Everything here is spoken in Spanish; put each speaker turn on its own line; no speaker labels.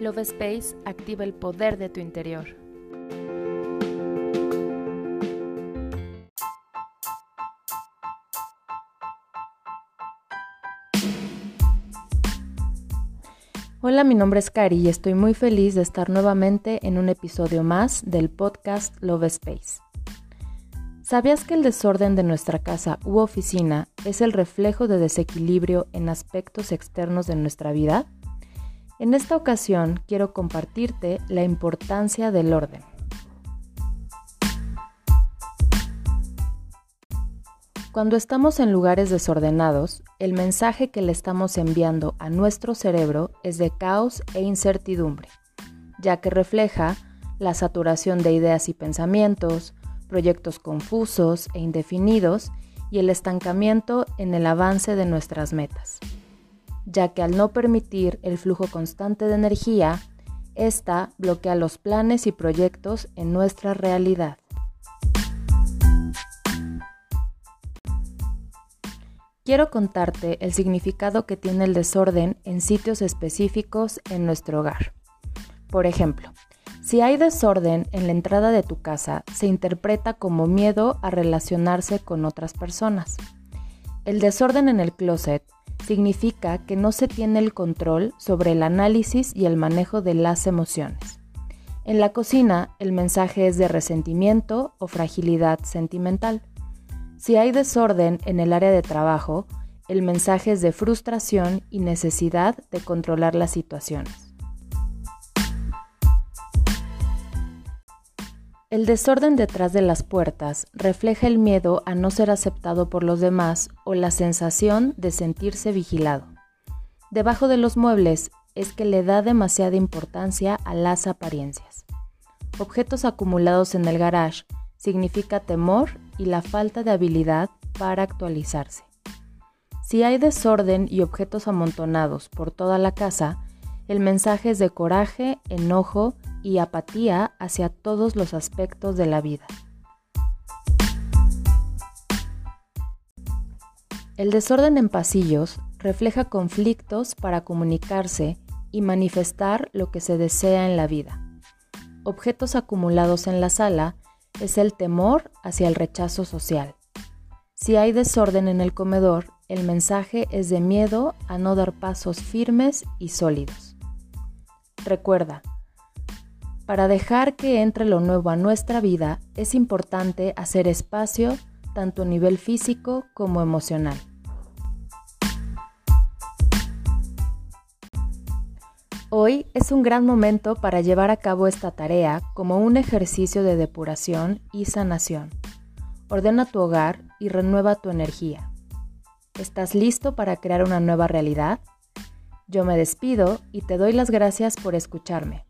Love Space activa el poder de tu interior. Hola, mi nombre es Cari y estoy muy feliz de estar nuevamente en un episodio más del podcast Love Space. ¿Sabías que el desorden de nuestra casa u oficina es el reflejo de desequilibrio en aspectos externos de nuestra vida? En esta ocasión quiero compartirte la importancia del orden. Cuando estamos en lugares desordenados, el mensaje que le estamos enviando a nuestro cerebro es de caos e incertidumbre, ya que refleja la saturación de ideas y pensamientos, proyectos confusos e indefinidos y el estancamiento en el avance de nuestras metas ya que al no permitir el flujo constante de energía, esta bloquea los planes y proyectos en nuestra realidad. Quiero contarte el significado que tiene el desorden en sitios específicos en nuestro hogar. Por ejemplo, si hay desorden en la entrada de tu casa, se interpreta como miedo a relacionarse con otras personas. El desorden en el closet significa que no se tiene el control sobre el análisis y el manejo de las emociones. En la cocina, el mensaje es de resentimiento o fragilidad sentimental. Si hay desorden en el área de trabajo, el mensaje es de frustración y necesidad de controlar las situaciones. El desorden detrás de las puertas refleja el miedo a no ser aceptado por los demás o la sensación de sentirse vigilado. Debajo de los muebles es que le da demasiada importancia a las apariencias. Objetos acumulados en el garage significa temor y la falta de habilidad para actualizarse. Si hay desorden y objetos amontonados por toda la casa, el mensaje es de coraje, enojo y apatía hacia todos los aspectos de la vida. El desorden en pasillos refleja conflictos para comunicarse y manifestar lo que se desea en la vida. Objetos acumulados en la sala es el temor hacia el rechazo social. Si hay desorden en el comedor, el mensaje es de miedo a no dar pasos firmes y sólidos. Recuerda, para dejar que entre lo nuevo a nuestra vida es importante hacer espacio tanto a nivel físico como emocional. Hoy es un gran momento para llevar a cabo esta tarea como un ejercicio de depuración y sanación. Ordena tu hogar y renueva tu energía. ¿Estás listo para crear una nueva realidad? Yo me despido y te doy las gracias por escucharme.